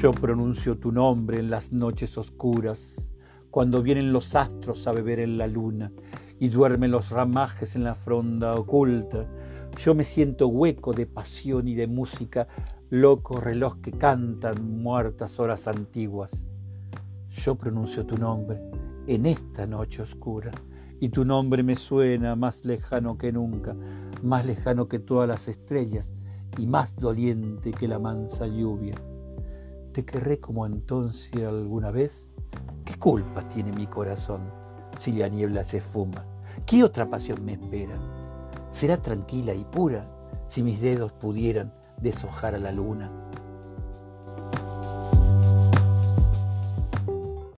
Yo pronuncio tu nombre en las noches oscuras, cuando vienen los astros a beber en la luna y duermen los ramajes en la fronda oculta. Yo me siento hueco de pasión y de música, loco reloj que cantan muertas horas antiguas. Yo pronuncio tu nombre en esta noche oscura y tu nombre me suena más lejano que nunca, más lejano que todas las estrellas y más doliente que la mansa lluvia. ¿Te querré como entonces alguna vez? ¿Qué culpa tiene mi corazón si la niebla se fuma? ¿Qué otra pasión me espera? ¿Será tranquila y pura si mis dedos pudieran deshojar a la luna?